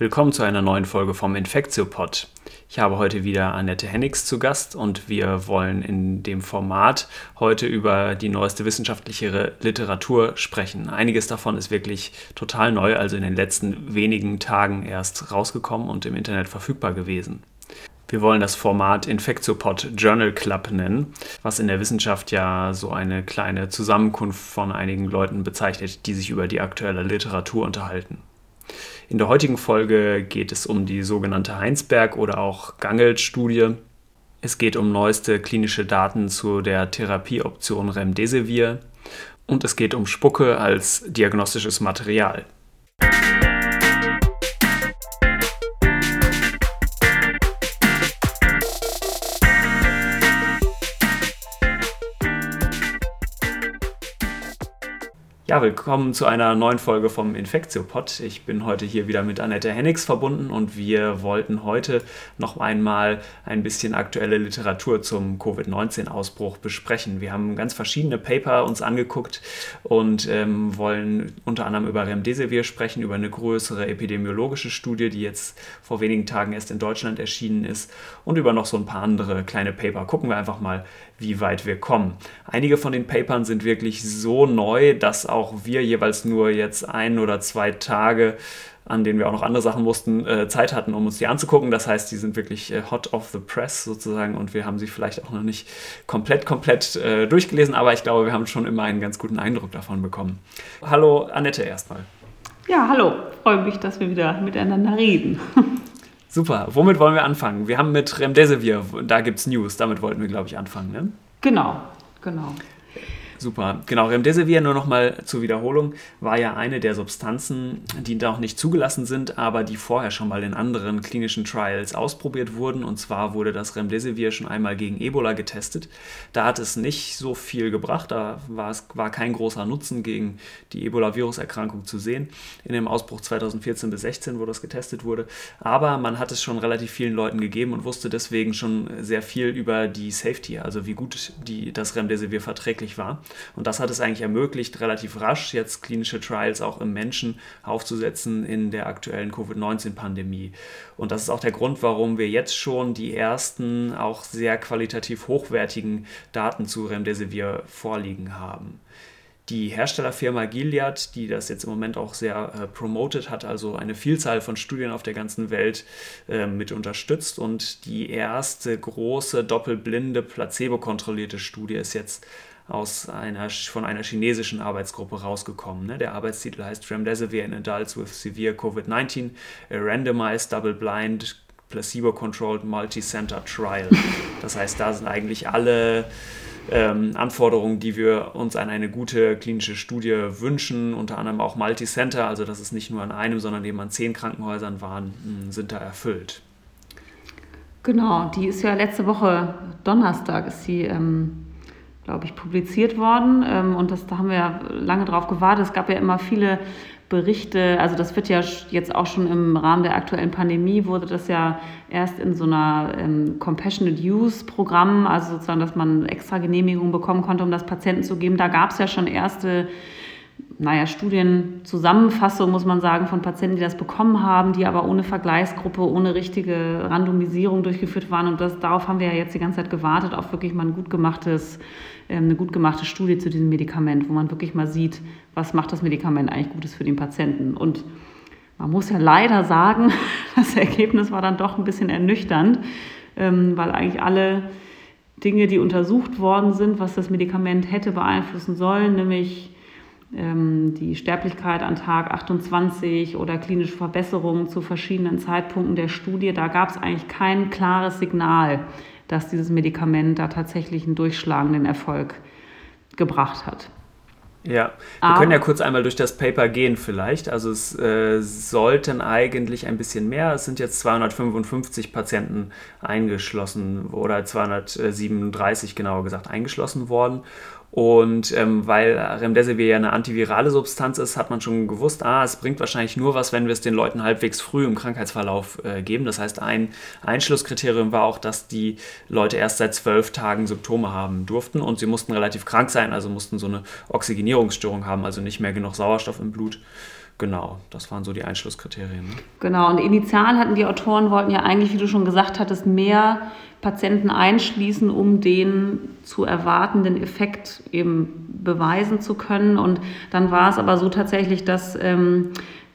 Willkommen zu einer neuen Folge vom Infektiopod. Ich habe heute wieder Annette Hennigs zu Gast und wir wollen in dem Format heute über die neueste wissenschaftliche Literatur sprechen. Einiges davon ist wirklich total neu, also in den letzten wenigen Tagen erst rausgekommen und im Internet verfügbar gewesen. Wir wollen das Format Infektiopod Journal Club nennen, was in der Wissenschaft ja so eine kleine Zusammenkunft von einigen Leuten bezeichnet, die sich über die aktuelle Literatur unterhalten. In der heutigen Folge geht es um die sogenannte Heinsberg- oder auch Gangelt-Studie. Es geht um neueste klinische Daten zu der Therapieoption Remdesivir und es geht um Spucke als diagnostisches Material. Ja, willkommen zu einer neuen Folge vom Infektiopod. Ich bin heute hier wieder mit Annette Hennigs verbunden und wir wollten heute noch einmal ein bisschen aktuelle Literatur zum Covid-19-Ausbruch besprechen. Wir haben ganz verschiedene Paper uns angeguckt und ähm, wollen unter anderem über Remdesivir sprechen, über eine größere epidemiologische Studie, die jetzt vor wenigen Tagen erst in Deutschland erschienen ist und über noch so ein paar andere kleine Paper. Gucken wir einfach mal, wie weit wir kommen. Einige von den Papern sind wirklich so neu, dass auch wir jeweils nur jetzt ein oder zwei Tage an denen wir auch noch andere Sachen mussten, äh, Zeit hatten, um uns die anzugucken. Das heißt, die sind wirklich äh, hot off the press sozusagen und wir haben sie vielleicht auch noch nicht komplett, komplett äh, durchgelesen, aber ich glaube, wir haben schon immer einen ganz guten Eindruck davon bekommen. Hallo Annette erstmal. Ja, hallo. Freue mich, dass wir wieder miteinander reden. Super. Womit wollen wir anfangen? Wir haben mit Remdesivir, da gibt es News, damit wollten wir, glaube ich, anfangen. Ne? Genau, genau. Super, genau. Remdesivir, nur nochmal zur Wiederholung, war ja eine der Substanzen, die da auch nicht zugelassen sind, aber die vorher schon mal in anderen klinischen Trials ausprobiert wurden. Und zwar wurde das Remdesivir schon einmal gegen Ebola getestet. Da hat es nicht so viel gebracht, da war, es, war kein großer Nutzen gegen die Ebola-Viruserkrankung zu sehen. In dem Ausbruch 2014 bis 2016, wo das getestet wurde. Aber man hat es schon relativ vielen Leuten gegeben und wusste deswegen schon sehr viel über die Safety, also wie gut die, das Remdesivir verträglich war. Und das hat es eigentlich ermöglicht, relativ rasch jetzt klinische Trials auch im Menschen aufzusetzen in der aktuellen Covid-19-Pandemie. Und das ist auch der Grund, warum wir jetzt schon die ersten auch sehr qualitativ hochwertigen Daten zu Remdesivir vorliegen haben. Die Herstellerfirma Gilead, die das jetzt im Moment auch sehr äh, promoted hat, also eine Vielzahl von Studien auf der ganzen Welt äh, mit unterstützt. Und die erste große doppelblinde, placebo-kontrollierte Studie ist jetzt aus einer, von einer chinesischen Arbeitsgruppe rausgekommen. Ne? Der Arbeitstitel heißt Remdesivir in Adults with Severe COVID-19, a Randomized Double-Blind Placebo-Controlled Multi-Center Trial. Das heißt, da sind eigentlich alle ähm, Anforderungen, die wir uns an eine gute klinische Studie wünschen, unter anderem auch Multi-Center, also dass es nicht nur an einem, sondern eben an zehn Krankenhäusern waren, hm, sind da erfüllt. Genau, die ist ja letzte Woche Donnerstag ist sie ähm, glaube ich, publiziert worden. Ähm, und das, da haben wir ja lange drauf gewartet. Es gab ja immer viele Berichte, also das wird ja jetzt auch schon im Rahmen der aktuellen Pandemie, wurde das ja erst in so einer ähm, Compassionate Use Programm, also sozusagen, dass man extra Genehmigung bekommen konnte, um das Patienten zu geben. Da gab es ja schon erste naja, Studienzusammenfassung, muss man sagen, von Patienten, die das bekommen haben, die aber ohne Vergleichsgruppe, ohne richtige Randomisierung durchgeführt waren. Und das, darauf haben wir ja jetzt die ganze Zeit gewartet, auf wirklich mal ein gut gemachtes eine gut gemachte Studie zu diesem Medikament, wo man wirklich mal sieht, was macht das Medikament eigentlich Gutes für den Patienten. Und man muss ja leider sagen, das Ergebnis war dann doch ein bisschen ernüchternd, ähm, weil eigentlich alle Dinge, die untersucht worden sind, was das Medikament hätte beeinflussen sollen, nämlich ähm, die Sterblichkeit an Tag 28 oder klinische Verbesserungen zu verschiedenen Zeitpunkten der Studie, da gab es eigentlich kein klares Signal, dass dieses Medikament da tatsächlich einen durchschlagenden Erfolg gebracht hat. Ja, wir können ja kurz einmal durch das Paper gehen vielleicht. Also es äh, sollten eigentlich ein bisschen mehr, es sind jetzt 255 Patienten eingeschlossen oder 237 genauer gesagt eingeschlossen worden. Und ähm, weil Remdesivir ja eine antivirale Substanz ist, hat man schon gewusst, ah, es bringt wahrscheinlich nur was, wenn wir es den Leuten halbwegs früh im Krankheitsverlauf äh, geben. Das heißt, ein Einschlusskriterium war auch, dass die Leute erst seit zwölf Tagen Symptome haben durften und sie mussten relativ krank sein, also mussten so eine Oxygenierungsstörung haben, also nicht mehr genug Sauerstoff im Blut genau, das waren so die Einschlusskriterien. Ne? Genau, und initial hatten die Autoren, wollten ja eigentlich, wie du schon gesagt hattest, mehr Patienten einschließen, um den zu erwartenden Effekt eben beweisen zu können. Und dann war es aber so tatsächlich, dass ähm,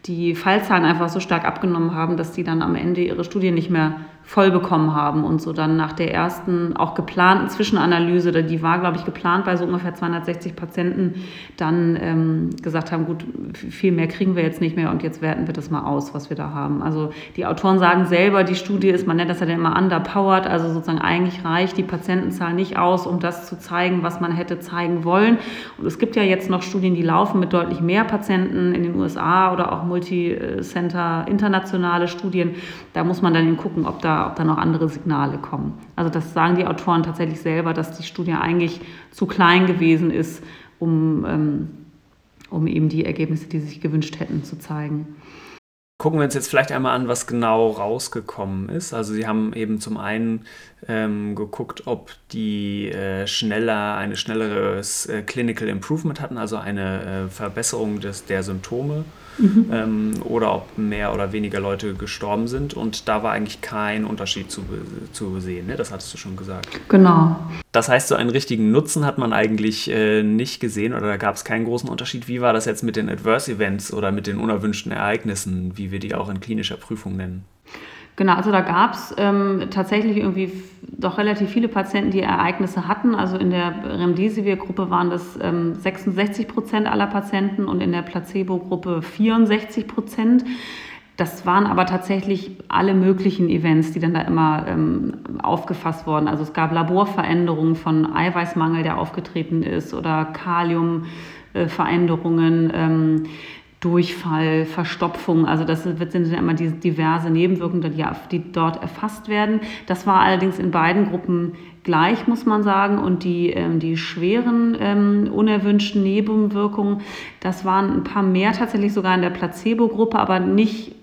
die Fallzahlen einfach so stark abgenommen haben, dass die dann am Ende ihre Studie nicht mehr voll bekommen haben und so dann nach der ersten auch geplanten Zwischenanalyse, die war, glaube ich, geplant bei so ungefähr 260 Patienten, dann ähm, gesagt haben, gut, viel mehr kriegen wir jetzt nicht mehr und jetzt werten wir das mal aus, was wir da haben. Also die Autoren sagen selber, die Studie ist, man nennt das ja dann immer underpowered, also sozusagen eigentlich reicht die Patientenzahl nicht aus, um das zu zeigen, was man hätte zeigen wollen. Und es gibt ja jetzt noch Studien, die laufen mit deutlich mehr Patienten in den USA oder auch Multicenter internationale Studien. Da muss man dann gucken, ob da ob da noch andere Signale kommen. Also das sagen die Autoren tatsächlich selber, dass die Studie eigentlich zu klein gewesen ist, um, ähm, um eben die Ergebnisse, die sie sich gewünscht hätten, zu zeigen. Gucken wir uns jetzt vielleicht einmal an, was genau rausgekommen ist. Also Sie haben eben zum einen ähm, geguckt, ob die äh, schneller eine schnelleres äh, Clinical Improvement hatten, also eine äh, Verbesserung des, der Symptome mhm. ähm, oder ob mehr oder weniger Leute gestorben sind. Und da war eigentlich kein Unterschied zu, zu sehen. Ne? Das hattest du schon gesagt. Genau. Das heißt, so einen richtigen Nutzen hat man eigentlich äh, nicht gesehen oder da gab es keinen großen Unterschied. Wie war das jetzt mit den Adverse Events oder mit den unerwünschten Ereignissen, wie wir die auch in klinischer Prüfung nennen? Genau, also da gab es ähm, tatsächlich irgendwie doch relativ viele Patienten, die Ereignisse hatten. Also in der Remdesivir-Gruppe waren das ähm, 66 Prozent aller Patienten und in der Placebo-Gruppe 64 Prozent. Das waren aber tatsächlich alle möglichen Events, die dann da immer ähm, aufgefasst wurden. Also es gab Laborveränderungen von Eiweißmangel, der aufgetreten ist, oder Kaliumveränderungen. Ähm, Durchfall, Verstopfung, also das sind ja immer diese diverse Nebenwirkungen, die, dort erfasst werden. Das war allerdings in beiden Gruppen gleich, muss man sagen. Und die, ähm, die schweren ähm, unerwünschten Nebenwirkungen, das waren ein paar mehr tatsächlich sogar in der Placebo-Gruppe, aber nicht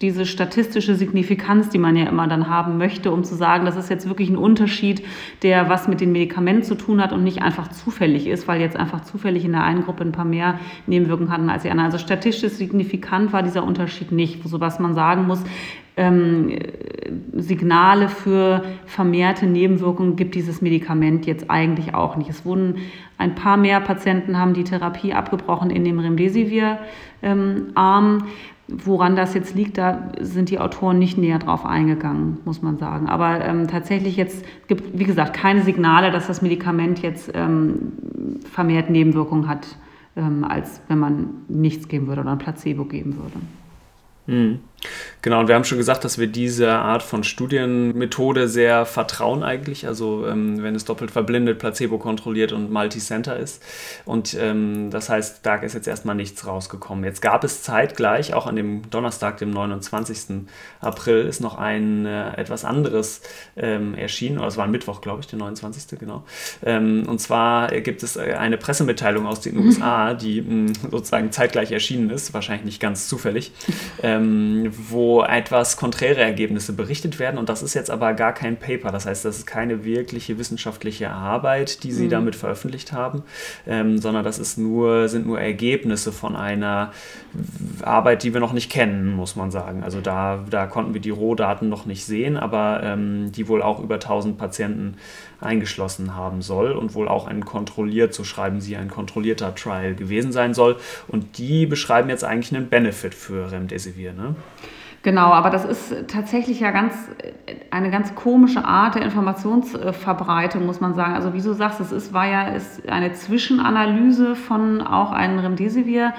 diese statistische Signifikanz, die man ja immer dann haben möchte, um zu sagen, das ist jetzt wirklich ein Unterschied, der was mit den Medikamenten zu tun hat und nicht einfach zufällig ist, weil jetzt einfach zufällig in der einen Gruppe ein paar mehr Nebenwirkungen hatten als die anderen. Also statistisch signifikant war dieser Unterschied nicht, so was man sagen muss. Ähm, Signale für vermehrte Nebenwirkungen gibt dieses Medikament jetzt eigentlich auch nicht. Es wurden ein paar mehr Patienten haben die Therapie abgebrochen in dem Remdesivir-Arm. Woran das jetzt liegt, da sind die Autoren nicht näher drauf eingegangen, muss man sagen. Aber ähm, tatsächlich jetzt gibt, wie gesagt, keine Signale, dass das Medikament jetzt ähm, vermehrt Nebenwirkungen hat, ähm, als wenn man nichts geben würde oder ein Placebo geben würde. Mhm. Genau, und wir haben schon gesagt, dass wir diese Art von Studienmethode sehr vertrauen eigentlich, also ähm, wenn es doppelt verblindet, placebo kontrolliert und multicenter ist. Und ähm, das heißt, da ist jetzt erstmal nichts rausgekommen. Jetzt gab es zeitgleich, auch an dem Donnerstag, dem 29. April, ist noch ein äh, etwas anderes ähm, erschienen, oder es war ein Mittwoch, glaube ich, der 29. genau. Ähm, und zwar gibt es äh, eine Pressemitteilung aus den USA, die mh, sozusagen zeitgleich erschienen ist, wahrscheinlich nicht ganz zufällig ähm, wo etwas konträre Ergebnisse berichtet werden. Und das ist jetzt aber gar kein Paper. Das heißt, das ist keine wirkliche wissenschaftliche Arbeit, die sie mhm. damit veröffentlicht haben, ähm, sondern das ist nur, sind nur Ergebnisse von einer Arbeit, die wir noch nicht kennen, muss man sagen. Also da, da konnten wir die Rohdaten noch nicht sehen, aber ähm, die wohl auch über 1000 Patienten eingeschlossen haben soll und wohl auch ein kontrolliert, so schreiben sie, ein kontrollierter Trial gewesen sein soll. Und die beschreiben jetzt eigentlich einen Benefit für Remdesivir. Ne? Genau, aber das ist tatsächlich ja ganz eine ganz komische Art der Informationsverbreitung, muss man sagen. Also wie du sagst, es ist, war ja ist eine Zwischenanalyse von auch einem Remdesivir.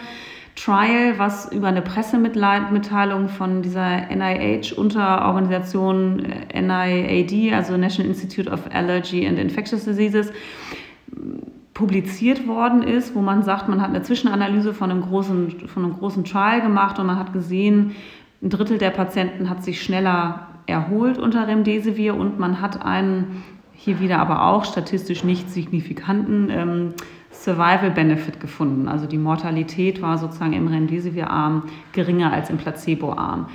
Trial, was über eine Pressemitteilung von dieser NIH-Unterorganisation äh, NIAD, also National Institute of Allergy and Infectious Diseases, publiziert worden ist, wo man sagt, man hat eine Zwischenanalyse von einem großen, von einem großen Trial gemacht und man hat gesehen, ein Drittel der Patienten hat sich schneller erholt unter Remdesivir und man hat einen hier wieder aber auch statistisch nicht signifikanten ähm, Survival Benefit gefunden. Also die Mortalität war sozusagen im Remdesivir-Arm geringer als im Placebo-Arm.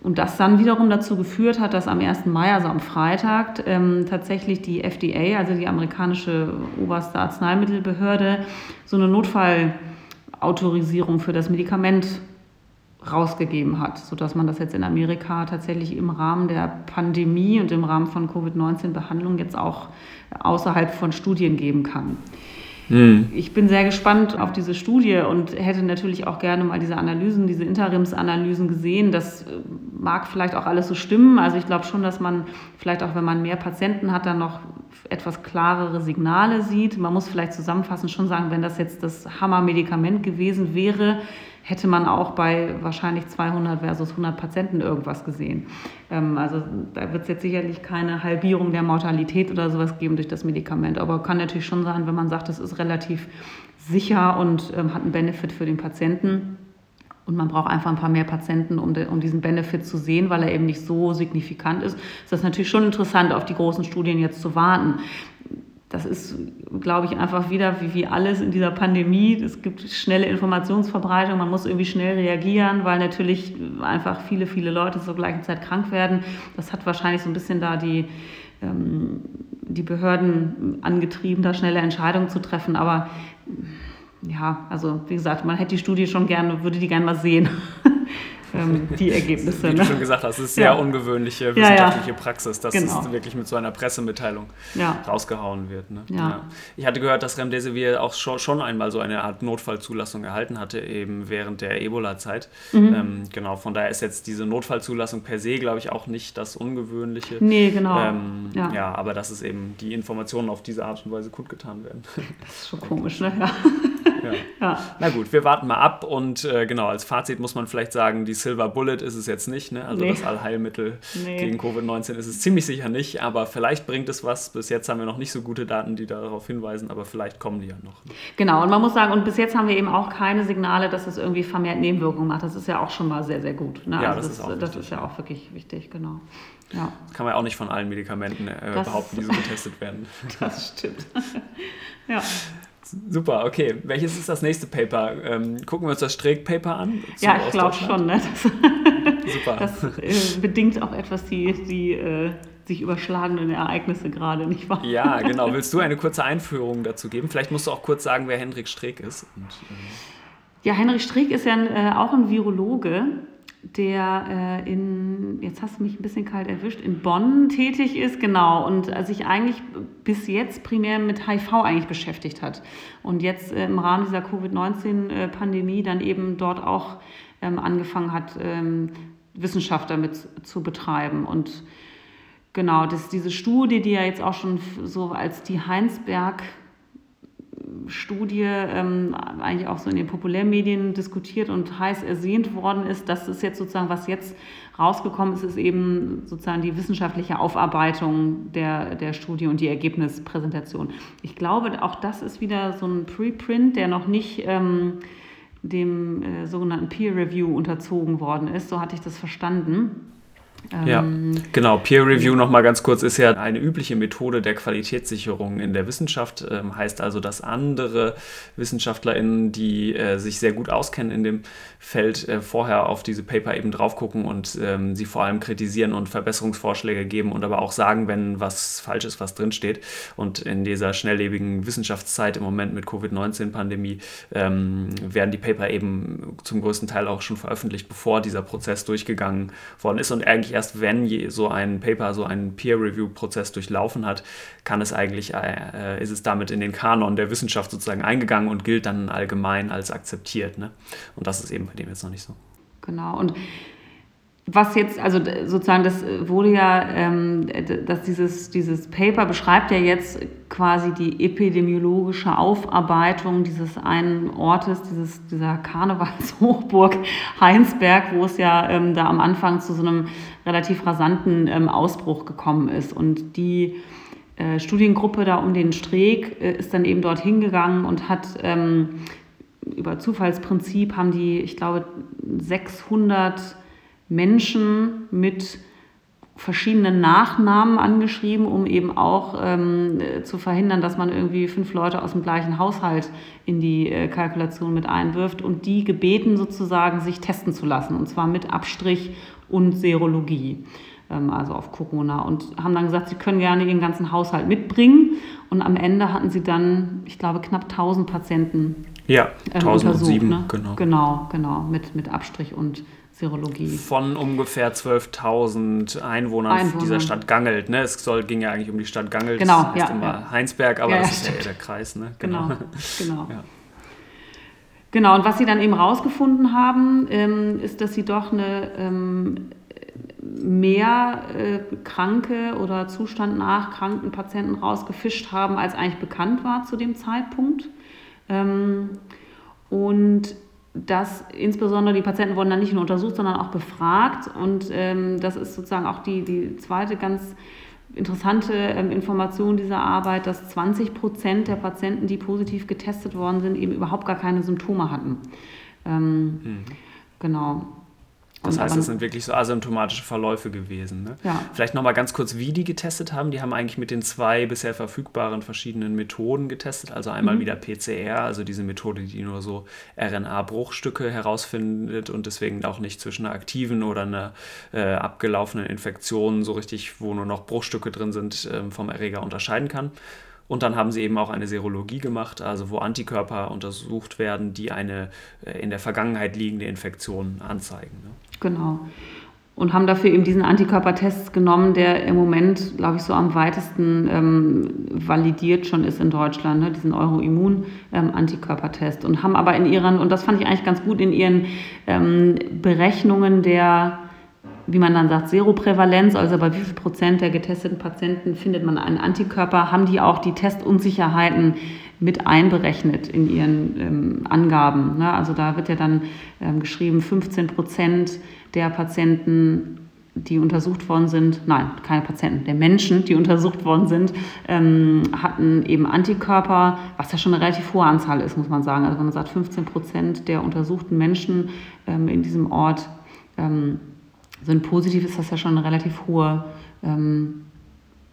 Und das dann wiederum dazu geführt hat, dass am 1. Mai, also am Freitag, ähm, tatsächlich die FDA, also die amerikanische oberste Arzneimittelbehörde, so eine Notfallautorisierung für das Medikament rausgegeben hat, sodass man das jetzt in Amerika tatsächlich im Rahmen der Pandemie und im Rahmen von Covid-19-Behandlung jetzt auch außerhalb von Studien geben kann. Hm. Ich bin sehr gespannt auf diese Studie und hätte natürlich auch gerne mal diese Analysen, diese Interimsanalysen gesehen. Das äh, mag vielleicht auch alles so stimmen. Also ich glaube schon, dass man vielleicht auch, wenn man mehr Patienten hat, dann noch etwas klarere Signale sieht. Man muss vielleicht zusammenfassend schon sagen, wenn das jetzt das Hammermedikament gewesen wäre, hätte man auch bei wahrscheinlich 200 versus 100 Patienten irgendwas gesehen. Ähm, also da wird es jetzt sicherlich keine Halbierung der Mortalität oder sowas geben durch das Medikament. Aber kann natürlich schon sein, wenn man sagt, es ist relativ sicher und ähm, hat einen Benefit für den Patienten. Und man braucht einfach ein paar mehr Patienten, um, de, um diesen Benefit zu sehen, weil er eben nicht so signifikant ist. Ist das natürlich schon interessant, auf die großen Studien jetzt zu warten das ist, glaube ich, einfach wieder wie, wie alles in dieser Pandemie. Es gibt schnelle Informationsverbreitung, man muss irgendwie schnell reagieren, weil natürlich einfach viele, viele Leute zur gleichen Zeit krank werden. Das hat wahrscheinlich so ein bisschen da die, ähm, die Behörden angetrieben, da schnelle Entscheidungen zu treffen. Aber ja, also wie gesagt, man hätte die Studie schon gerne, würde die gerne mal sehen. ähm, die Ergebnisse. Wie du ne? schon gesagt hast, es ist sehr ja. ungewöhnliche wissenschaftliche ja, ja. Praxis, dass genau. es wirklich mit so einer Pressemitteilung rausgehauen wird. Ne? Ich hatte gehört, dass Remdesivir auch schon einmal so eine Art Notfallzulassung erhalten hatte, eben während der Ebola-Zeit. Mhm. Ähm, genau, von daher ist jetzt diese Notfallzulassung per se, glaube ich, auch nicht das Ungewöhnliche. Nee, genau. Ähm, ja. aber dass es eben die Informationen auf diese Art und Weise kundgetan werden. Das ist schon komisch, ne? Ja. Ja. ja. Na gut, wir warten mal ab und äh, genau, als Fazit muss man vielleicht sagen, die Silver Bullet ist es jetzt nicht, ne? also nee. das Allheilmittel nee. gegen Covid-19 ist es ziemlich sicher nicht, aber vielleicht bringt es was. Bis jetzt haben wir noch nicht so gute Daten, die darauf hinweisen, aber vielleicht kommen die ja noch. Genau, und man muss sagen, und bis jetzt haben wir eben auch keine Signale, dass es irgendwie vermehrt Nebenwirkungen macht. Das ist ja auch schon mal sehr, sehr gut. Ne? Ja, also das, das, ist auch das ist ja auch wirklich wichtig, genau. Ja. Das kann man ja auch nicht von allen Medikamenten äh, behaupten, die so getestet werden. Das stimmt. ja. Super, okay. Welches ist das nächste Paper? Ähm, gucken wir uns das Streeck-Paper an? Ja, ich glaube schon. Ne? Das, Super. Das äh, bedingt auch etwas die, die äh, sich überschlagenden Ereignisse gerade, nicht wahr? Ja, genau. Willst du eine kurze Einführung dazu geben? Vielleicht musst du auch kurz sagen, wer Henrik Streeck ist. Und, äh ja, Henrik Streeck ist ja ein, äh, auch ein Virologe der äh, in, jetzt hast du mich ein bisschen kalt erwischt, in Bonn tätig ist, genau, und sich eigentlich bis jetzt primär mit HIV eigentlich beschäftigt hat. Und jetzt äh, im Rahmen dieser Covid-19-Pandemie dann eben dort auch ähm, angefangen hat, ähm, Wissenschaft damit zu betreiben. Und genau, das, diese Studie, die ja jetzt auch schon so als die Heinsberg Studie ähm, eigentlich auch so in den Populärmedien diskutiert und heiß ersehnt worden ist. Das ist jetzt sozusagen, was jetzt rausgekommen ist, ist eben sozusagen die wissenschaftliche Aufarbeitung der, der Studie und die Ergebnispräsentation. Ich glaube, auch das ist wieder so ein Preprint, der noch nicht ähm, dem äh, sogenannten Peer Review unterzogen worden ist. So hatte ich das verstanden. Ja, ähm, genau. Peer Review nochmal ganz kurz ist ja eine übliche Methode der Qualitätssicherung in der Wissenschaft. Ähm, heißt also, dass andere WissenschaftlerInnen, die äh, sich sehr gut auskennen in dem Feld, äh, vorher auf diese Paper eben drauf gucken und ähm, sie vor allem kritisieren und Verbesserungsvorschläge geben und aber auch sagen, wenn was falsch ist, was drinsteht. Und in dieser schnelllebigen Wissenschaftszeit im Moment mit Covid-19-Pandemie ähm, werden die Paper eben zum größten Teil auch schon veröffentlicht, bevor dieser Prozess durchgegangen worden ist und eigentlich erst wenn so ein Paper, so ein Peer-Review-Prozess durchlaufen hat, kann es eigentlich, äh, ist es damit in den Kanon der Wissenschaft sozusagen eingegangen und gilt dann allgemein als akzeptiert. Ne? Und das ist eben bei dem jetzt noch nicht so. Genau. Und was jetzt, also sozusagen, das wurde ja, ähm, dass dieses, dieses Paper beschreibt ja jetzt quasi die epidemiologische Aufarbeitung dieses einen Ortes, dieses, dieser Karnevalshochburg Heinsberg, wo es ja ähm, da am Anfang zu so einem relativ rasanten ähm, Ausbruch gekommen ist. Und die äh, Studiengruppe da um den Streeck äh, ist dann eben dorthin gegangen und hat ähm, über Zufallsprinzip haben die, ich glaube, 600 Menschen mit verschiedenen Nachnamen angeschrieben, um eben auch ähm, zu verhindern, dass man irgendwie fünf Leute aus dem gleichen Haushalt in die äh, Kalkulation mit einwirft und die gebeten sozusagen, sich testen zu lassen und zwar mit Abstrich und Serologie, ähm, also auf Corona und haben dann gesagt, sie können gerne ihren ganzen Haushalt mitbringen und am Ende hatten sie dann, ich glaube, knapp 1000 Patienten Ja, ähm, 1007, ne? genau. Genau, genau, mit, mit Abstrich und Serologie. Von ungefähr 12.000 Einwohnern Einwohner. dieser Stadt Gangelt. Ne? Es soll, ging ja eigentlich um die Stadt Gangelt. Genau, das heißt ja, immer ja. Heinsberg, aber Ja, das ist ja eher der Kreis. Ne? Genau, genau. Ja. Genau, und was sie dann eben rausgefunden haben, ähm, ist, dass sie doch eine ähm, mehr äh, kranke oder Zustand nach kranken Patienten rausgefischt haben, als eigentlich bekannt war zu dem Zeitpunkt. Ähm, und dass insbesondere die Patienten wurden dann nicht nur untersucht, sondern auch befragt. Und ähm, das ist sozusagen auch die, die zweite ganz interessante ähm, Information dieser Arbeit, dass 20 Prozent der Patienten, die positiv getestet worden sind, eben überhaupt gar keine Symptome hatten. Ähm, Genau. Das heißt, das sind wirklich so asymptomatische Verläufe gewesen. Ne? Ja. Vielleicht nochmal ganz kurz, wie die getestet haben. Die haben eigentlich mit den zwei bisher verfügbaren verschiedenen Methoden getestet. Also einmal Mhm. wieder PCR, also diese Methode, die nur so RNA-Bruchstücke herausfindet und deswegen auch nicht zwischen einer aktiven oder einer äh, abgelaufenen Infektion so richtig, wo nur noch Bruchstücke drin sind, ähm, vom Erreger unterscheiden kann. Und dann haben sie eben auch eine Serologie gemacht, also wo Antikörper untersucht werden, die eine äh, in der Vergangenheit liegende Infektion anzeigen. Ne? Genau. Und haben dafür eben diesen Antikörpertest genommen, der im Moment, glaube ich, so am weitesten ähm, validiert schon ist in Deutschland, ne? diesen Euroimmun-Antikörpertest. und haben aber in ihren, und das fand ich eigentlich ganz gut, in ihren ähm, Berechnungen der, wie man dann sagt, Seroprävalenz, also bei wie viel Prozent der getesteten Patienten findet man einen Antikörper, haben die auch die Testunsicherheiten mit einberechnet in ihren ähm, Angaben. Ne? Also da wird ja dann ähm, geschrieben, 15 Prozent der Patienten, die untersucht worden sind, nein, keine Patienten, der Menschen, die untersucht worden sind, ähm, hatten eben Antikörper, was ja schon eine relativ hohe Anzahl ist, muss man sagen. Also wenn man sagt, 15 Prozent der untersuchten Menschen ähm, in diesem Ort ähm, sind positiv, ist das ja schon eine relativ hohe ähm,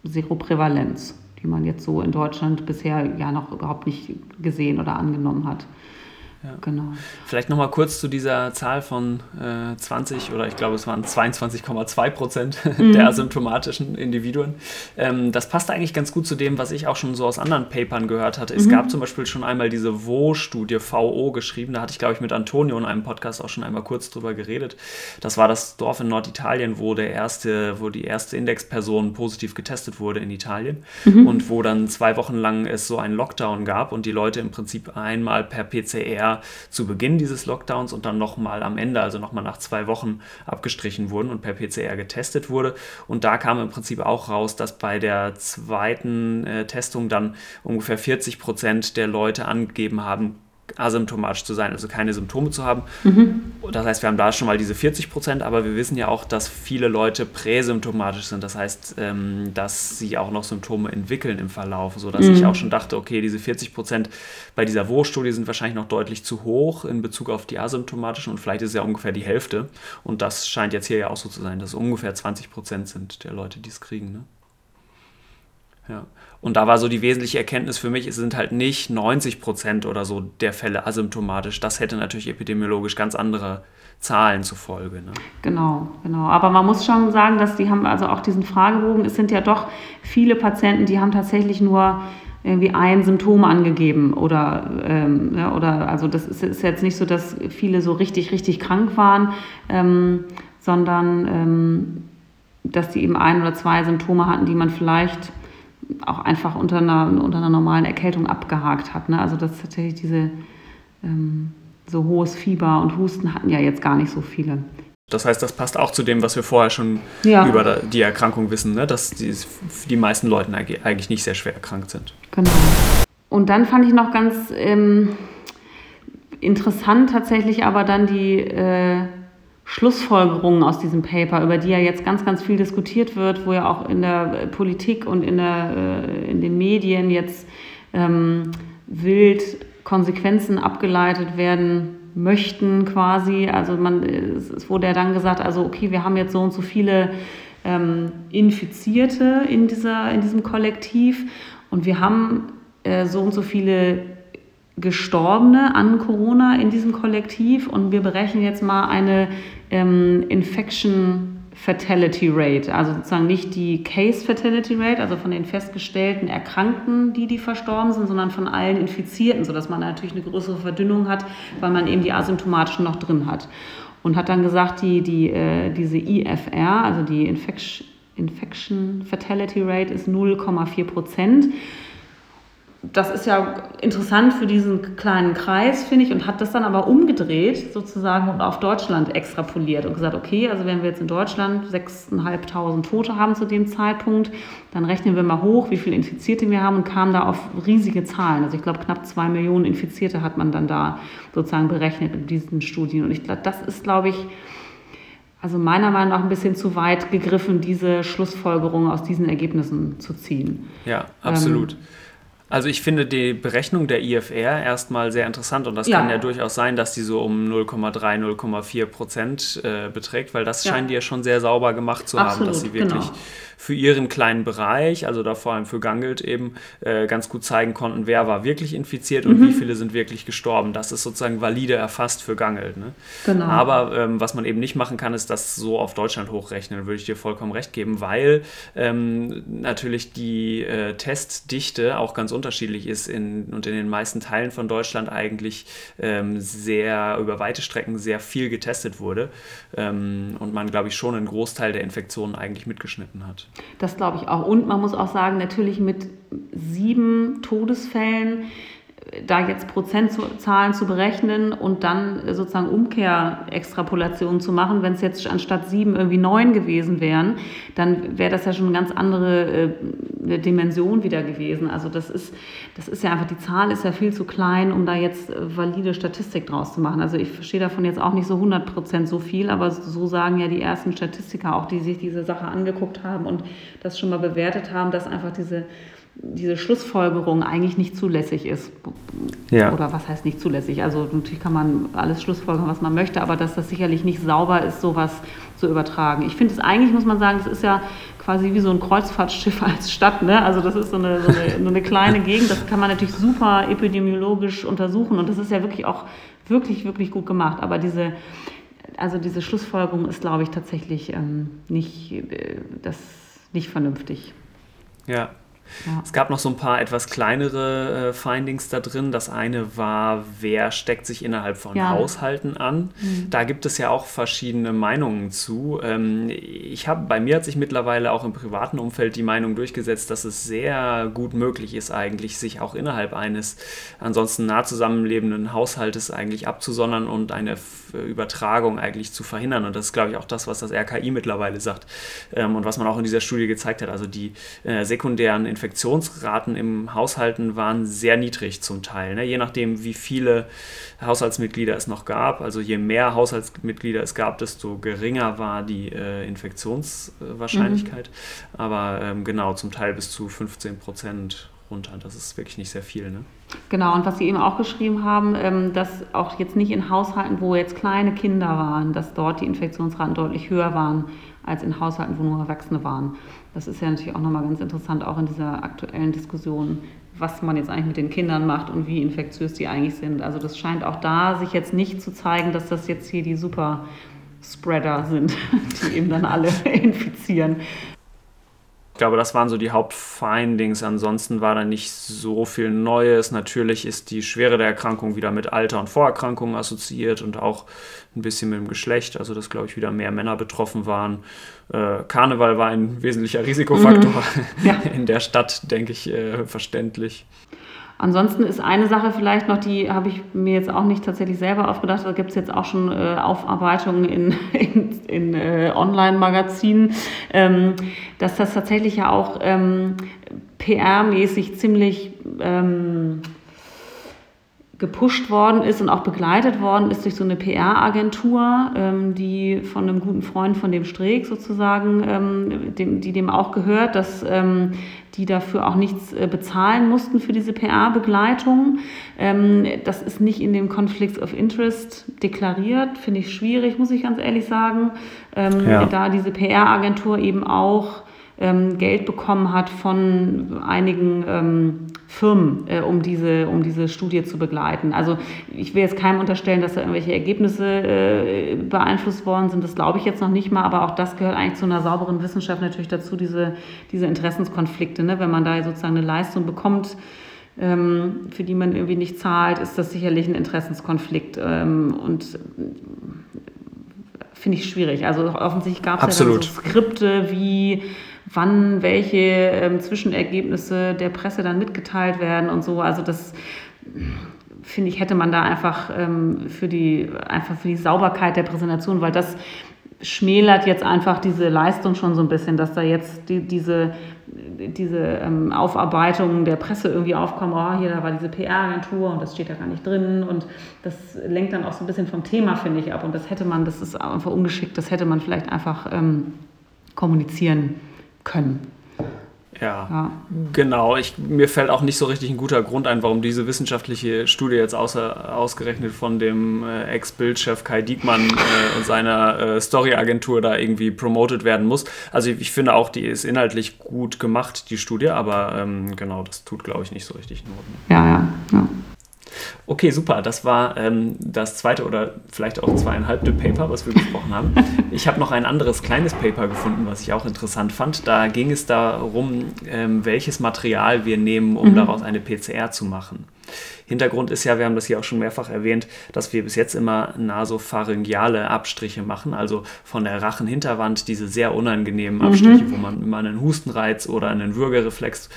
Seroprävalenz, die man jetzt so in Deutschland bisher ja noch überhaupt nicht gesehen oder angenommen hat. Genau. Vielleicht nochmal kurz zu dieser Zahl von äh, 20 oder ich glaube es waren 22,2 Prozent der asymptomatischen Individuen. Ähm, das passt eigentlich ganz gut zu dem, was ich auch schon so aus anderen Papern gehört hatte. Es gab zum Beispiel schon einmal diese WO-Studie, VO geschrieben, da hatte ich glaube ich mit Antonio in einem Podcast auch schon einmal kurz drüber geredet. Das war das Dorf in Norditalien, wo der erste, wo die erste Indexperson positiv getestet wurde in Italien und wo dann zwei Wochen lang es so einen Lockdown gab und die Leute im Prinzip einmal per PCR zu Beginn dieses Lockdowns und dann nochmal am Ende, also nochmal nach zwei Wochen abgestrichen wurden und per PCR getestet wurde. Und da kam im Prinzip auch raus, dass bei der zweiten äh, Testung dann ungefähr 40 Prozent der Leute angegeben haben, asymptomatisch zu sein, also keine Symptome zu haben. Das heißt, wir haben da schon mal diese 40 Prozent, aber wir wissen ja auch, dass viele Leute präsymptomatisch sind. Das heißt, ähm, dass sie auch noch Symptome entwickeln im Verlauf, sodass ich auch schon dachte, okay, diese 40 Prozent bei dieser WO-Studie sind wahrscheinlich noch deutlich zu hoch in Bezug auf die asymptomatischen und vielleicht ist es ja ungefähr die Hälfte. Und das scheint jetzt hier ja auch so zu sein, dass es ungefähr 20 Prozent sind der Leute, die es kriegen. Ne? Ja. Und da war so die wesentliche Erkenntnis für mich, es sind halt nicht 90 Prozent oder so der Fälle asymptomatisch. Das hätte natürlich epidemiologisch ganz andere Zahlen zur Folge. Ne? Genau, genau. Aber man muss schon sagen, dass die haben also auch diesen Fragebogen, es sind ja doch viele Patienten, die haben tatsächlich nur irgendwie ein Symptom angegeben oder, ähm, ja, oder also das ist, ist jetzt nicht so, dass viele so richtig, richtig krank waren, ähm, sondern ähm, dass die eben ein oder zwei Symptome hatten, die man vielleicht auch einfach unter einer, unter einer normalen Erkältung abgehakt hat. Ne? Also dass tatsächlich diese ähm, so hohes Fieber und Husten hatten ja jetzt gar nicht so viele. Das heißt, das passt auch zu dem, was wir vorher schon Ja. über die Erkrankung wissen, ne? dass die, die meisten Leute eigentlich eigentlich nicht sehr schwer erkrankt sind. Genau. Und dann fand ich noch ganz ähm, interessant tatsächlich aber dann die äh, Schlussfolgerungen aus diesem Paper, über die ja jetzt ganz, ganz viel diskutiert wird, wo ja auch in der äh, Politik und in, der, äh, in den Medien jetzt ähm, wild Konsequenzen abgeleitet werden möchten quasi. Also man, es, es wurde ja dann gesagt, also okay, wir haben jetzt so und so viele ähm, Infizierte in, dieser, in diesem Kollektiv und wir haben äh, so und so viele Gestorbene an Corona in diesem Kollektiv und wir berechnen jetzt mal eine ähm, Infection Fatality Rate, also sozusagen nicht die Case Fatality Rate, also von den festgestellten Erkrankten, die die verstorben sind, sondern von allen Infizierten, sodass man natürlich eine größere Verdünnung hat, weil man eben die asymptomatischen noch drin hat. Und hat dann gesagt, die, die, äh, diese IFR, also die Infection, Infection Fatality Rate ist 0,4 Prozent das ist ja interessant für diesen kleinen Kreis, finde ich, und hat das dann aber umgedreht sozusagen und auf Deutschland extrapoliert und gesagt, okay, also wenn wir jetzt in Deutschland 6.500 Tote haben zu dem Zeitpunkt, dann rechnen wir mal hoch, wie viele Infizierte wir haben und kamen da auf riesige Zahlen. Also ich glaube, knapp zwei Millionen Infizierte hat man dann da sozusagen berechnet in diesen Studien. Und ich glaube, das ist, glaube ich, also meiner Meinung nach ein bisschen zu weit gegriffen, diese Schlussfolgerung aus diesen Ergebnissen zu ziehen. Ja, absolut. Ähm, also ich finde die Berechnung der IFR erstmal sehr interessant und das ja. kann ja durchaus sein, dass die so um 0,3, 0,4 Prozent äh, beträgt, weil das ja. scheinen die ja schon sehr sauber gemacht zu Absolut, haben, dass sie wirklich genau für ihren kleinen Bereich, also da vor allem für Gangelt eben, äh, ganz gut zeigen konnten, wer war wirklich infiziert und mhm. wie viele sind wirklich gestorben. Das ist sozusagen valide erfasst für Gangelt. Ne? Genau. Aber ähm, was man eben nicht machen kann, ist das so auf Deutschland hochrechnen, würde ich dir vollkommen recht geben, weil ähm, natürlich die äh, Testdichte auch ganz unterschiedlich ist in, und in den meisten Teilen von Deutschland eigentlich ähm, sehr über weite Strecken sehr viel getestet wurde ähm, und man, glaube ich, schon einen Großteil der Infektionen eigentlich mitgeschnitten hat. Das glaube ich auch. Und man muss auch sagen, natürlich mit sieben Todesfällen da jetzt Prozentzahlen zu berechnen und dann sozusagen Umkehrextrapolationen zu machen, wenn es jetzt anstatt sieben irgendwie neun gewesen wären, dann wäre das ja schon eine ganz andere äh, Dimension wieder gewesen. Also das ist, das ist ja einfach, die Zahl ist ja viel zu klein, um da jetzt äh, valide Statistik draus zu machen. Also ich verstehe davon jetzt auch nicht so 100 Prozent so viel, aber so sagen ja die ersten Statistiker auch, die sich diese Sache angeguckt haben und das schon mal bewertet haben, dass einfach diese diese Schlussfolgerung eigentlich nicht zulässig ist. Ja. Oder was heißt nicht zulässig? Also natürlich kann man alles schlussfolgern, was man möchte, aber dass das sicherlich nicht sauber ist, sowas zu übertragen. Ich finde es eigentlich, muss man sagen, das ist ja quasi wie so ein Kreuzfahrtschiff als Stadt. Ne? Also das ist so eine, so, eine, so eine kleine Gegend, das kann man natürlich super epidemiologisch untersuchen und das ist ja wirklich auch wirklich, wirklich gut gemacht. Aber diese, also diese Schlussfolgerung ist, glaube ich, tatsächlich ähm, nicht, äh, das, nicht vernünftig. Ja, ja. Es gab noch so ein paar etwas kleinere äh, Findings da drin. Das eine war, wer steckt sich innerhalb von ja. Haushalten an. Mhm. Da gibt es ja auch verschiedene Meinungen zu. Ähm, ich habe, bei mir hat sich mittlerweile auch im privaten Umfeld die Meinung durchgesetzt, dass es sehr gut möglich ist, eigentlich sich auch innerhalb eines ansonsten nah zusammenlebenden Haushaltes eigentlich abzusondern und eine F Übertragung eigentlich zu verhindern. Und das ist, glaube ich, auch das, was das RKI mittlerweile sagt ähm, und was man auch in dieser Studie gezeigt hat. Also die äh, sekundären Infektionsraten im Haushalten waren sehr niedrig zum Teil. Ne? Je nachdem, wie viele Haushaltsmitglieder es noch gab. Also je mehr Haushaltsmitglieder es gab, desto geringer war die äh, Infektionswahrscheinlichkeit. Mhm. Aber ähm, genau, zum Teil bis zu 15 Prozent runter. Das ist wirklich nicht sehr viel. Ne? Genau, und was Sie eben auch geschrieben haben, ähm, dass auch jetzt nicht in Haushalten, wo jetzt kleine Kinder waren, dass dort die Infektionsraten deutlich höher waren als in Haushalten, wo nur Erwachsene waren. Das ist ja natürlich auch nochmal ganz interessant, auch in dieser aktuellen Diskussion, was man jetzt eigentlich mit den Kindern macht und wie infektiös die eigentlich sind. Also das scheint auch da sich jetzt nicht zu zeigen, dass das jetzt hier die Super Spreader sind, die eben dann alle infizieren. Ich glaube, das waren so die Hauptfindings. Ansonsten war da nicht so viel Neues. Natürlich ist die Schwere der Erkrankung wieder mit Alter und Vorerkrankungen assoziiert und auch ein bisschen mit dem Geschlecht. Also, dass, glaube ich, wieder mehr Männer betroffen waren. Äh, Karneval war ein wesentlicher Risikofaktor mhm. ja. in der Stadt, denke ich, äh, verständlich. Ansonsten ist eine Sache vielleicht noch, die habe ich mir jetzt auch nicht tatsächlich selber aufgedacht, da gibt es jetzt auch schon äh, Aufarbeitungen in, in, in äh, Online-Magazinen, ähm, dass das tatsächlich ja auch ähm, PR-mäßig ziemlich ähm, gepusht worden ist und auch begleitet worden ist durch so eine PR-Agentur, ähm, die von einem guten Freund von dem Streeck sozusagen, ähm, dem, die dem auch gehört, dass ähm, die dafür auch nichts äh, bezahlen mussten für diese PR-Begleitung. Ähm, das ist nicht in dem Conflicts of Interest deklariert, finde ich schwierig, muss ich ganz ehrlich sagen, ähm, ja. da diese PR-Agentur eben auch ähm, Geld bekommen hat von einigen Firmen, äh, um, diese, um diese Studie zu begleiten. Also ich will jetzt keinem unterstellen, dass da irgendwelche Ergebnisse äh, beeinflusst worden sind. Das glaube ich jetzt noch nicht mal, aber auch das gehört eigentlich zu einer sauberen Wissenschaft natürlich dazu, diese, diese Interessenskonflikte. Ne? Wenn man da sozusagen eine Leistung bekommt, ähm, für die man irgendwie nicht zahlt, ist das sicherlich ein Interessenskonflikt. Ähm, und finde ich schwierig. Also offensichtlich gab es ja so Skripte wie wann welche ähm, Zwischenergebnisse der Presse dann mitgeteilt werden und so. Also das finde ich, hätte man da einfach ähm, für die einfach für die Sauberkeit der Präsentation, weil das schmälert jetzt einfach diese Leistung schon so ein bisschen, dass da jetzt die, diese, diese ähm, Aufarbeitungen der Presse irgendwie aufkommen, oh, hier, da war diese PR-Agentur und das steht da gar nicht drin. Und das lenkt dann auch so ein bisschen vom Thema, finde ich, ab. Und das hätte man, das ist einfach ungeschickt, das hätte man vielleicht einfach ähm, kommunizieren können. Ja, ja, genau. Ich, mir fällt auch nicht so richtig ein guter Grund ein, warum diese wissenschaftliche Studie jetzt außer, ausgerechnet von dem äh, Ex-Bildchef Kai Diekmann äh, und seiner äh, Story-Agentur da irgendwie promoted werden muss. Also ich, ich, finde auch, die ist inhaltlich gut gemacht, die Studie, aber ähm, genau, das tut, glaube ich, nicht so richtig Not. Ja, ja, ja. Okay, super. Das war ähm, das zweite oder vielleicht auch zweieinhalbte Paper, was wir besprochen haben. Ich habe noch ein anderes kleines Paper gefunden, was ich auch interessant fand. Da ging es darum, ähm, welches Material wir nehmen, um mhm. daraus eine PCR zu machen. Hintergrund ist ja, wir haben das hier auch schon mehrfach erwähnt, dass wir bis jetzt immer nasopharyngeale Abstriche machen, also von der Rachenhinterwand diese sehr unangenehmen mhm. Abstriche, mhm. wo man immer einen Hustenreiz oder einen Würgereflex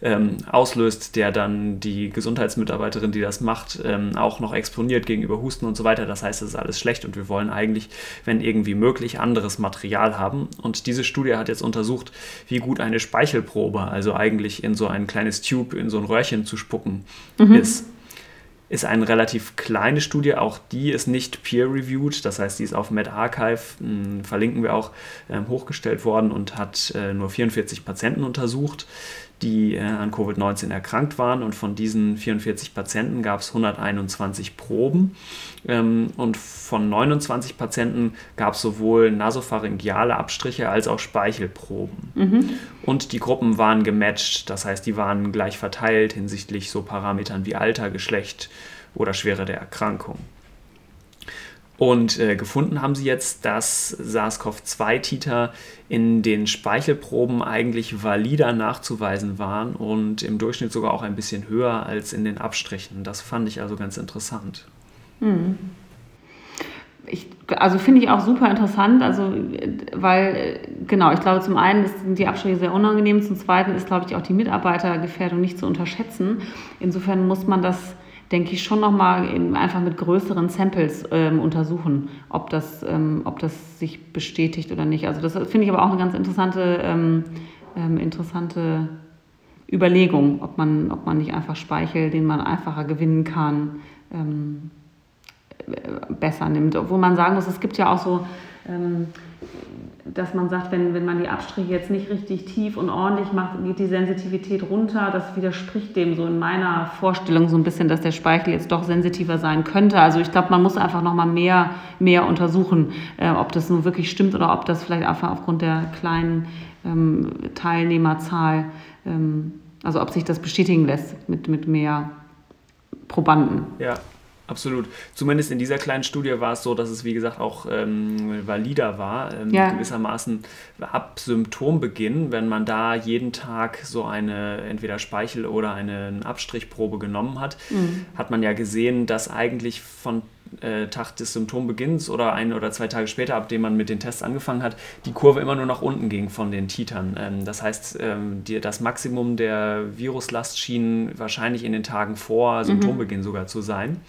ähm, auslöst, der dann die Gesundheitsmitarbeiterin, die das macht, ähm, auch noch exponiert gegenüber Husten und so weiter. Das heißt, es ist alles schlecht und wir wollen eigentlich, wenn irgendwie möglich, anderes Material haben. Und diese Studie hat jetzt untersucht, wie gut eine Speichelprobe, also eigentlich in so ein kleines Tube, in so ein Röhrchen zu spucken, mhm. Ist ist eine relativ kleine Studie, auch die ist nicht peer-reviewed, das heißt, die ist auf medArchive, hm, verlinken wir auch, ähm, hochgestellt worden und hat äh, nur 44 Patienten untersucht die äh, an Covid-19 erkrankt waren. Und von diesen 44 Patienten gab es 121 Proben. Ähm, und von 29 Patienten gab es sowohl nasopharyngeale Abstriche als auch Speichelproben. Mhm. Und die Gruppen waren gematcht, das heißt, die waren gleich verteilt hinsichtlich so Parametern wie Alter, Geschlecht oder Schwere der Erkrankung. Und äh, gefunden haben sie jetzt, dass SARS-CoV-2-Titer in den Speichelproben eigentlich valider nachzuweisen waren und im Durchschnitt sogar auch ein bisschen höher als in den Abstrichen. Das fand ich also ganz interessant. Hm. Ich, also finde ich auch super interessant, also weil genau, ich glaube zum einen sind die Abstriche sehr unangenehm, zum zweiten ist glaube ich auch die Mitarbeitergefährdung nicht zu unterschätzen. Insofern muss man das denke ich, schon nochmal einfach mit größeren Samples ähm, untersuchen, ob das, ähm, ob das sich bestätigt oder nicht. Also das finde ich aber auch eine ganz interessante, ähm, ähm, interessante Überlegung, ob man, ob man nicht einfach Speichel, den man einfacher gewinnen kann, ähm, äh, besser nimmt. Obwohl man sagen muss, es gibt ja auch so ähm, dass man sagt, wenn, wenn man die Abstriche jetzt nicht richtig tief und ordentlich macht, geht die Sensitivität runter. Das widerspricht dem so in meiner Vorstellung so ein bisschen, dass der Speichel jetzt doch sensitiver sein könnte. Also ich glaube, man muss einfach noch mal mehr, mehr untersuchen, äh, ob das nun wirklich stimmt oder ob das vielleicht einfach aufgrund der kleinen ähm, Teilnehmerzahl, ähm, also ob sich das bestätigen lässt mit, mit mehr Probanden. Ja. Absolut. Zumindest in dieser kleinen Studie war es so, dass es, wie gesagt, auch ähm, valider war, ähm, ja. gewissermaßen ab Symptombeginn, wenn man da jeden Tag so eine entweder Speichel- oder eine Abstrichprobe genommen hat, mhm. hat man ja gesehen, dass eigentlich von Tag des Symptombeginns oder ein oder zwei Tage später, ab dem man mit den Tests angefangen hat, die Kurve immer nur nach unten ging von den Titern. Ähm, das heißt, ähm, das Maximum der Viruslast schien wahrscheinlich in den Tagen vor mhm. Symptombeginn mhm. sogar zu sein.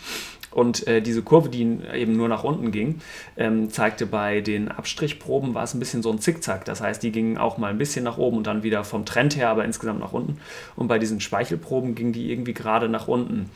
Und äh, diese Kurve, die eben nur nach unten ging, ähm, zeigte bei den Abstrichproben, war es ein bisschen so ein Zickzack. Das heißt, die gingen auch mal ein bisschen nach oben und dann wieder vom Trend her, aber insgesamt nach unten. Und bei diesen Speichelproben ging die irgendwie gerade nach unten.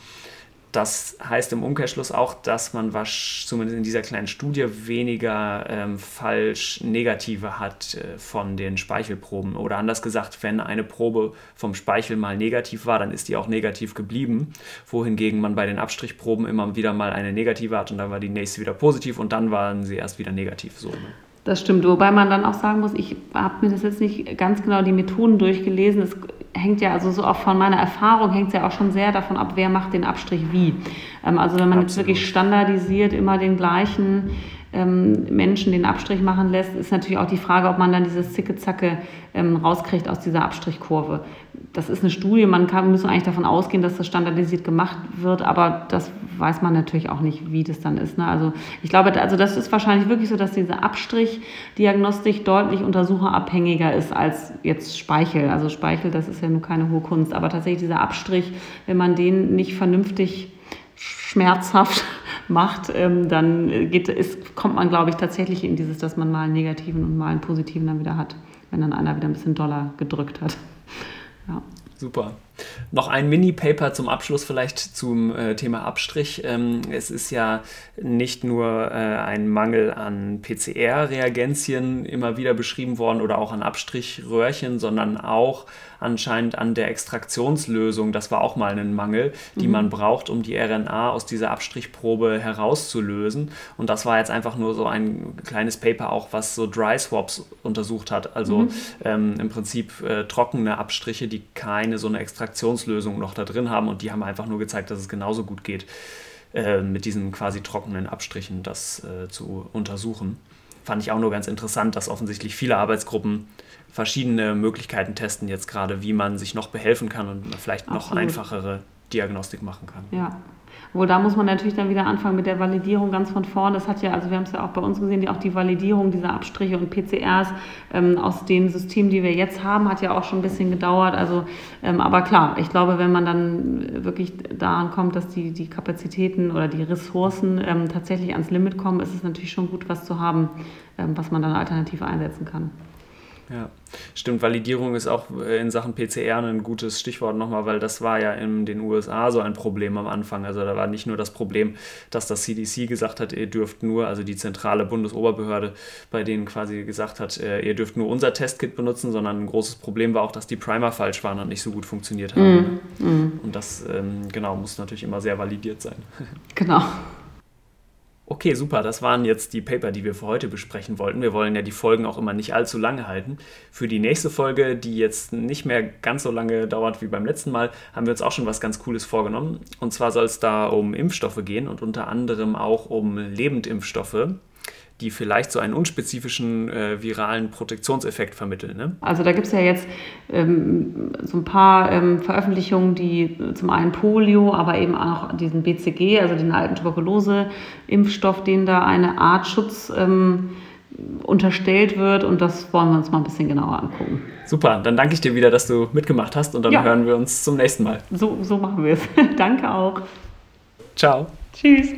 Das heißt im Umkehrschluss auch, dass man was, zumindest in dieser kleinen Studie weniger ähm, falsch negative hat äh, von den Speichelproben. Oder anders gesagt, wenn eine Probe vom Speichel mal negativ war, dann ist die auch negativ geblieben. Wohingegen man bei den Abstrichproben immer wieder mal eine negative hat und dann war die nächste wieder positiv und dann waren sie erst wieder negativ. So, ne? Das stimmt, wobei man dann auch sagen muss, ich habe mir das jetzt nicht ganz genau die Methoden durchgelesen. Es hängt ja, also so auch von meiner Erfahrung hängt es ja auch schon sehr davon ab, wer macht den Abstrich wie. Ähm, also wenn man Absolut. jetzt wirklich standardisiert immer den gleichen ähm, Menschen den Abstrich machen lässt, ist natürlich auch die Frage, ob man dann dieses Zicke-Zacke ähm, rauskriegt aus dieser Abstrichkurve. Das ist eine Studie, man kann, muss eigentlich davon ausgehen, dass das standardisiert gemacht wird, aber das weiß man natürlich auch nicht, wie das dann ist. Ne? Also ich glaube, also das ist wahrscheinlich wirklich so, dass diese Abstrichdiagnostik deutlich untersucherabhängiger ist als jetzt Speichel. Also Speichel, das ist ja nur keine hohe Kunst, aber tatsächlich dieser Abstrich, wenn man den nicht vernünftig schmerzhaft macht, ähm, dann geht, ist, kommt man, glaube ich, tatsächlich in dieses, dass man mal einen negativen und mal einen positiven dann wieder hat, wenn dann einer wieder ein bisschen doller gedrückt hat. Super. Noch ein Mini-Paper zum Abschluss vielleicht zum äh, Thema Abstrich. Ähm, es ist ja nicht nur äh, ein Mangel an PCR-Reagenzien immer wieder beschrieben worden oder auch an Abstrichröhrchen, sondern auch anscheinend an der Extraktionslösung. Das war auch mal ein Mangel, die mhm. man braucht, um die RNA aus dieser Abstrichprobe herauszulösen. Und das war jetzt einfach nur so ein kleines Paper auch, was so Dry Swaps untersucht hat. Also mhm. ähm, im Prinzip äh, trockene Abstriche, die keine so eine Extraktionslösung noch da drin haben. Und die haben einfach nur gezeigt, dass es genauso gut geht, äh, mit diesen quasi trockenen Abstrichen das äh, zu untersuchen. Fand ich auch nur ganz interessant, dass offensichtlich viele Arbeitsgruppen verschiedene Möglichkeiten testen jetzt gerade, wie man sich noch behelfen kann und vielleicht noch Absolut. einfachere Diagnostik machen kann. Ja. Wohl da muss man natürlich dann wieder anfangen mit der Validierung ganz von vorn. Das hat ja, also wir haben es ja auch bei uns gesehen, die, auch die Validierung dieser Abstriche und PCRs ähm, aus den Systemen, die wir jetzt haben, hat ja auch schon ein bisschen gedauert. Also, ähm, aber klar, ich glaube, wenn man dann wirklich daran kommt, dass die, die Kapazitäten oder die Ressourcen ähm, tatsächlich ans Limit kommen, ist es natürlich schon gut, was zu haben, ähm, was man dann alternativ einsetzen kann. Ja, stimmt. Validierung ist auch äh, in Sachen PCR ein gutes Stichwort nochmal, weil das war ja in den USA so ein Problem am Anfang. Also da war nicht nur das Problem, dass das CDC gesagt hat, ihr dürft nur, also die zentrale Bundesoberbehörde, bei denen quasi gesagt hat, äh, ihr dürft nur unser Testkit benutzen, sondern ein großes Problem war auch, dass die Primer falsch waren und nicht so gut funktioniert haben. Mm, mm. Und das, ähm, genau, muss natürlich immer sehr validiert sein. Genau. Okay, super. Das waren jetzt die Paper, die wir für heute besprechen wollten. Wir wollen ja die Folgen auch immer nicht allzu lange halten. Für die nächste Folge, die jetzt nicht mehr ganz so lange dauert wie beim letzten Mal, haben wir uns auch schon was ganz Cooles vorgenommen. Und zwar soll es da um Impfstoffe gehen und unter anderem auch um Lebendimpfstoffe die vielleicht so einen unspezifischen äh, viralen Protektionseffekt vermitteln. Ne? Also da gibt es ja jetzt ähm, so ein paar ähm, Veröffentlichungen, die zum einen Polio, aber eben auch diesen BCG, also den alten Tuberkulose-Impfstoff, den da eine Art Schutz ähm, unterstellt wird und das wollen wir uns mal ein bisschen genauer angucken. Super, dann danke ich dir wieder, dass du mitgemacht hast und dann ja. hören wir uns zum nächsten Mal. So, so machen wir es. danke auch. Ciao. Tschüss.